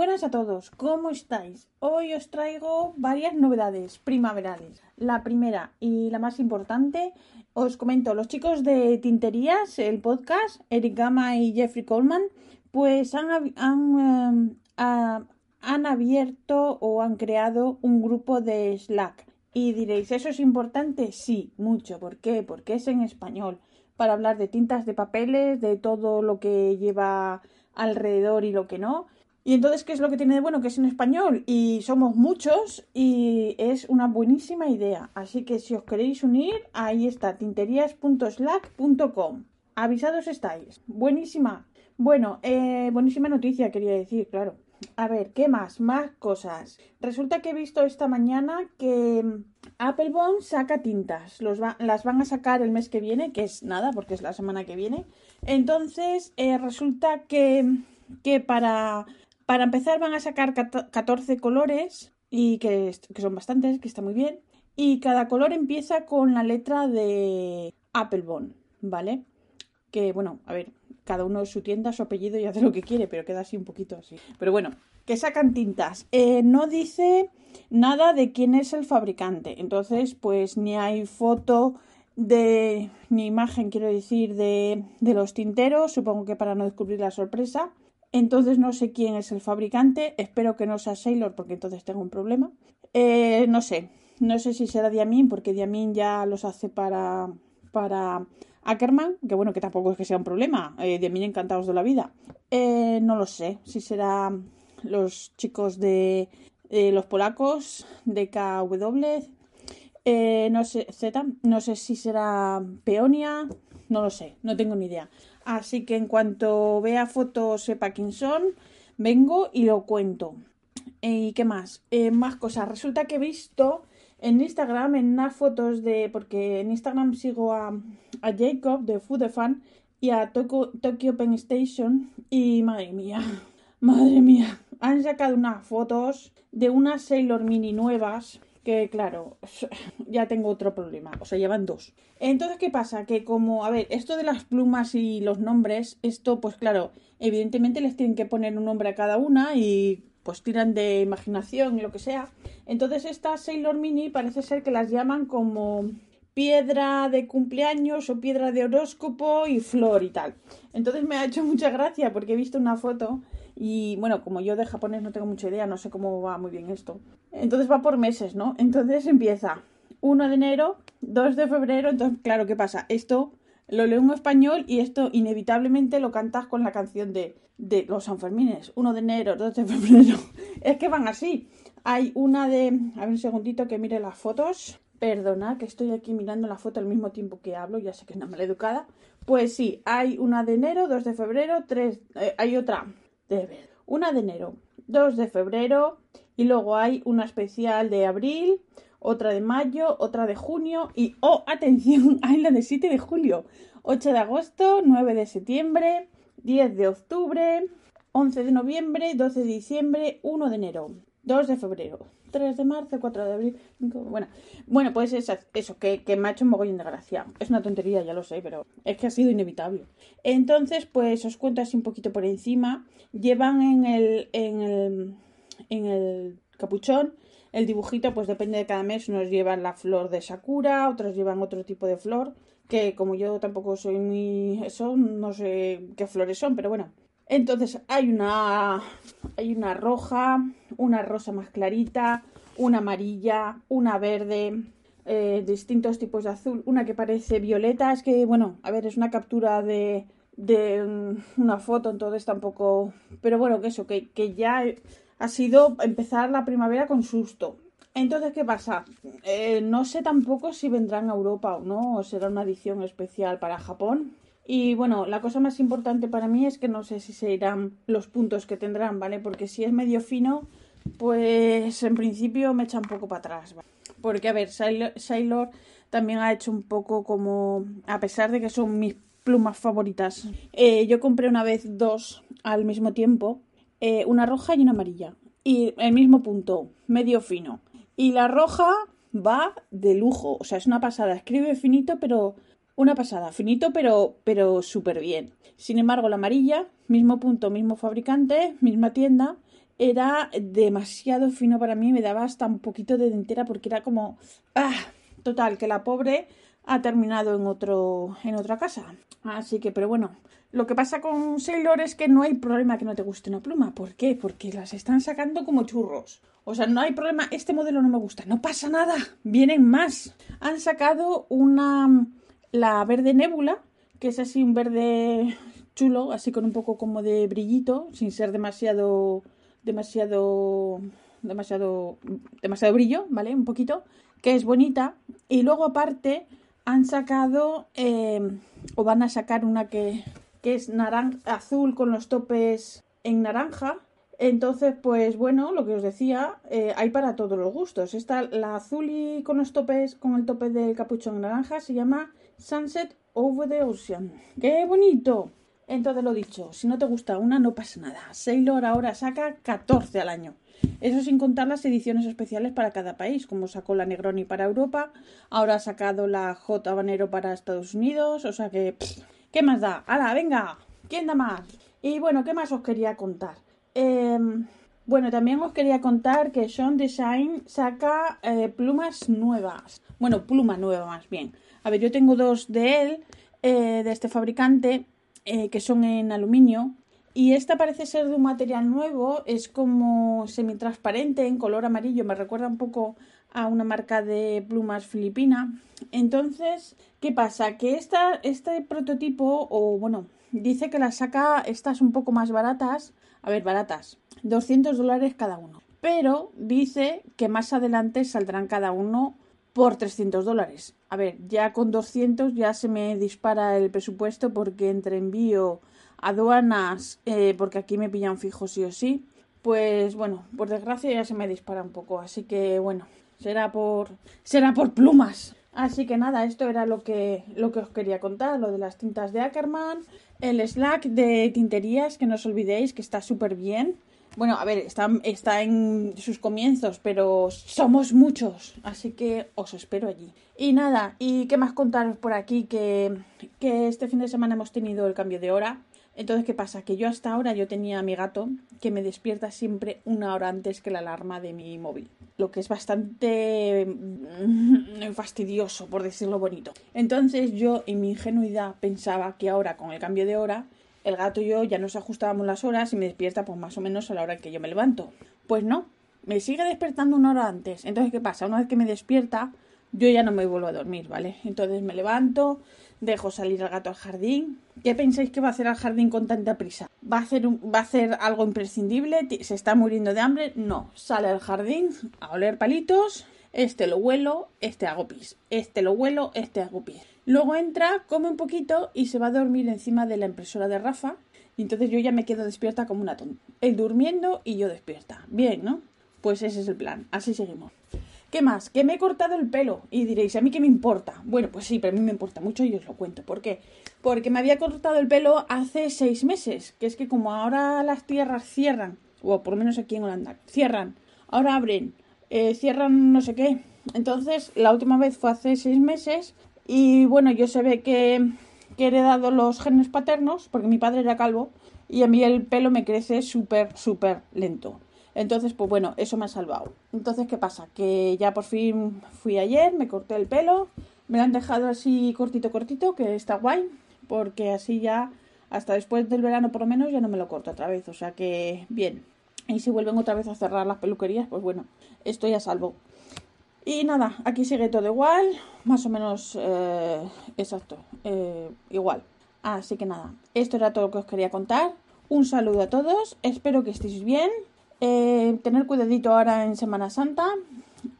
buenas a todos, ¿cómo estáis? Hoy os traigo varias novedades primaverales. La primera y la más importante, os comento, los chicos de Tinterías, el podcast, Eric Gama y Jeffrey Coleman, pues han, eh, han abierto o han creado un grupo de Slack. Y diréis, ¿eso es importante? Sí, mucho. ¿Por qué? Porque es en español, para hablar de tintas de papeles, de todo lo que lleva alrededor y lo que no y entonces, ¿qué es lo que tiene de bueno? Que es en español y somos muchos y es una buenísima idea. Así que si os queréis unir, ahí está, tinterías.slack.com. Avisados estáis. Buenísima. Bueno, eh, buenísima noticia, quería decir, claro. A ver, ¿qué más? Más cosas. Resulta que he visto esta mañana que Applebone saca tintas. Los las van a sacar el mes que viene, que es nada, porque es la semana que viene. Entonces, eh, resulta que, que para para empezar van a sacar 14 colores y que, son bastantes, que está muy bien. Y cada color empieza con la letra de Applebone, ¿vale? Que bueno, a ver, cada uno su tienda, su apellido y hace lo que quiere, pero queda así un poquito así. Pero bueno, que sacan tintas. Eh, no dice nada de quién es el fabricante. Entonces, pues ni hay foto de ni imagen, quiero decir, de, de los tinteros, supongo que para no descubrir la sorpresa. Entonces no sé quién es el fabricante. Espero que no sea Sailor porque entonces tengo un problema. Eh, no sé. No sé si será Diamin porque Diamin ya los hace para, para Ackerman. Que bueno, que tampoco es que sea un problema. Eh, Diamin encantados de la vida. Eh, no lo sé. Si será los chicos de los polacos de KW. no sé, Z. No sé si será Peonia. No lo sé. No tengo ni idea. Así que en cuanto vea fotos sepa quién son, vengo y lo cuento. ¿Y qué más? Eh, más cosas. Resulta que he visto en Instagram, en unas fotos de. Porque en Instagram sigo a, a Jacob de Food Fan y a Tokyo, Tokyo Pen Station. Y madre mía, madre mía, han sacado unas fotos de unas Sailor Mini nuevas claro, ya tengo otro problema, o sea, llevan dos. Entonces, ¿qué pasa? Que como, a ver, esto de las plumas y los nombres, esto pues claro, evidentemente les tienen que poner un nombre a cada una y pues tiran de imaginación y lo que sea. Entonces, esta Sailor Mini parece ser que las llaman como piedra de cumpleaños o piedra de horóscopo y flor y tal. Entonces me ha hecho mucha gracia porque he visto una foto y bueno, como yo de japonés no tengo mucha idea, no sé cómo va muy bien esto. Entonces va por meses, ¿no? Entonces empieza 1 de enero, 2 de febrero, entonces claro, ¿qué pasa? Esto lo leo en español y esto inevitablemente lo cantas con la canción de, de los Sanfermines. 1 de enero, 2 de febrero. es que van así. Hay una de... A ver un segundito que mire las fotos. Perdona, que estoy aquí mirando la foto al mismo tiempo que hablo, ya sé que es una maleducada. Pues sí, hay una de enero, 2 de febrero, 3... Eh, hay otra de una de enero, 2 de febrero y luego hay una especial de abril, otra de mayo, otra de junio y, oh, atención, hay la de 7 de julio, 8 de agosto, 9 de septiembre, 10 de octubre, 11 de noviembre, 12 de diciembre, 1 de enero, 2 de febrero, 3 de marzo, 4 de abril, 5... Bueno, bueno pues eso, eso que, que me ha hecho un mogollón de gracia. Es una tontería, ya lo sé, pero es que ha sido inevitable. Entonces, pues os cuento así un poquito por encima. Llevan en el, en el, en el capuchón el dibujito, pues depende de cada mes. Unos llevan la flor de Sakura, otros llevan otro tipo de flor. Que como yo tampoco soy muy... Eso, no sé qué flores son, pero bueno, entonces hay una, hay una roja, una rosa más clarita, una amarilla, una verde, eh, distintos tipos de azul, una que parece violeta, es que, bueno, a ver, es una captura de, de una foto, entonces tampoco... Pero bueno, que eso, que, que ya ha sido empezar la primavera con susto. Entonces, ¿qué pasa? Eh, no sé tampoco si vendrán a Europa o no, o será una edición especial para Japón. Y bueno, la cosa más importante para mí es que no sé si se irán los puntos que tendrán, ¿vale? Porque si es medio fino, pues en principio me echa un poco para atrás, ¿vale? Porque, a ver, Sailor, también ha hecho un poco como, a pesar de que son mis plumas favoritas, eh, yo compré una vez dos al mismo tiempo, eh, una roja y una amarilla. Y el mismo punto, medio fino. Y la roja va de lujo, o sea, es una pasada. Escribe finito, pero una pasada, finito, pero, pero súper bien. Sin embargo, la amarilla, mismo punto, mismo fabricante, misma tienda, era demasiado fino para mí, me daba hasta un poquito de dentera porque era como... ¡Ah! Total, que la pobre ha terminado en otro en otra casa. Así que, pero bueno, lo que pasa con Sailor es que no hay problema que no te guste una pluma. ¿Por qué? Porque las están sacando como churros. O sea, no hay problema, este modelo no me gusta, no pasa nada, vienen más. Han sacado una la verde nébula, que es así un verde chulo, así con un poco como de brillito, sin ser demasiado demasiado demasiado demasiado brillo, ¿vale? Un poquito, que es bonita y luego aparte han sacado em, o van a sacar una que, que es azul con los topes en naranja entonces, pues bueno, lo que os decía, eh, hay para todos los gustos. Esta, la azul y con los topes, con el tope del capuchón naranja, se llama Sunset Over the Ocean. ¡Qué bonito! Entonces lo dicho, si no te gusta una, no pasa nada. Sailor ahora saca 14 al año. Eso sin contar las ediciones especiales para cada país, como sacó la Negroni para Europa, ahora ha sacado la J Habanero para Estados Unidos, o sea que, ¿qué más da? ¡Hala, venga! ¿Quién da más? Y bueno, ¿qué más os quería contar? Em, bueno, también os quería contar que Sean Design saca eh, plumas nuevas. Bueno, pluma nueva más bien. A ver, yo tengo dos de él, eh, de este fabricante, eh, que son en aluminio. Y esta parece ser de un material nuevo, es como semitransparente, en color amarillo, me recuerda un poco a una marca de plumas filipina. Entonces, ¿qué pasa? Que esta, este prototipo, o bueno, dice que las saca estas un poco más baratas, a ver, baratas, 200 dólares cada uno. Pero dice que más adelante saldrán cada uno por 300 dólares. A ver, ya con 200 ya se me dispara el presupuesto porque entre envío, aduanas, eh, porque aquí me pillan fijo sí o sí, pues bueno, por desgracia ya se me dispara un poco. Así que bueno, será por, será por plumas. Así que nada, esto era lo que, lo que os quería contar, lo de las tintas de Ackerman, el Slack de tinterías, que no os olvidéis que está súper bien. Bueno, a ver, está, está en sus comienzos, pero somos muchos, así que os espero allí. Y nada, ¿y qué más contaros por aquí? Que, que este fin de semana hemos tenido el cambio de hora. Entonces, ¿qué pasa? Que yo hasta ahora yo tenía a mi gato que me despierta siempre una hora antes que la alarma de mi móvil, lo que es bastante mm, fastidioso, por decirlo bonito. Entonces yo en mi ingenuidad pensaba que ahora con el cambio de hora el gato y yo ya nos ajustábamos las horas y me despierta pues más o menos a la hora que yo me levanto. Pues no, me sigue despertando una hora antes. Entonces, ¿qué pasa? Una vez que me despierta, yo ya no me vuelvo a dormir, ¿vale? Entonces me levanto, dejo salir al gato al jardín. ¿Qué pensáis que va a hacer al jardín con tanta prisa? ¿Va a hacer, va a hacer algo imprescindible? ¿Se está muriendo de hambre? No, sale al jardín a oler palitos. Este lo huelo, este hago pis. Este lo huelo, este hago pis. Luego entra, come un poquito y se va a dormir encima de la impresora de Rafa. Y entonces yo ya me quedo despierta como una tonta. Él durmiendo y yo despierta. Bien, ¿no? Pues ese es el plan. Así seguimos. ¿Qué más? Que me he cortado el pelo. Y diréis, ¿a mí qué me importa? Bueno, pues sí, pero a mí me importa mucho y os lo cuento. ¿Por qué? Porque me había cortado el pelo hace seis meses. Que es que como ahora las tierras cierran, o por lo menos aquí en Holanda, cierran, ahora abren, eh, cierran no sé qué. Entonces, la última vez fue hace seis meses. Y bueno, yo se ve que, que he heredado los genes paternos, porque mi padre era calvo. Y a mí el pelo me crece súper, súper lento. Entonces, pues bueno, eso me ha salvado. Entonces, ¿qué pasa? Que ya por fin fui ayer, me corté el pelo, me lo han dejado así cortito, cortito, que está guay, porque así ya, hasta después del verano por lo menos, ya no me lo corto otra vez. O sea que, bien. Y si vuelven otra vez a cerrar las peluquerías, pues bueno, estoy a salvo. Y nada, aquí sigue todo igual, más o menos eh, exacto, eh, igual. Así que nada, esto era todo lo que os quería contar. Un saludo a todos, espero que estéis bien eh, tener cuidadito ahora en Semana Santa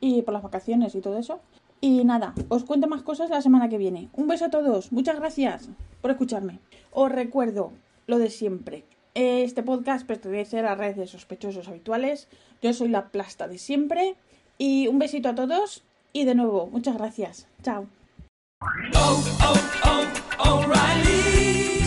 y por las vacaciones y todo eso. Y nada, os cuento más cosas la semana que viene. Un beso a todos, muchas gracias por escucharme. Os recuerdo lo de siempre. Este podcast pertenece a la red de sospechosos habituales. Yo soy la plasta de siempre. Y un besito a todos. Y de nuevo, muchas gracias. Chao.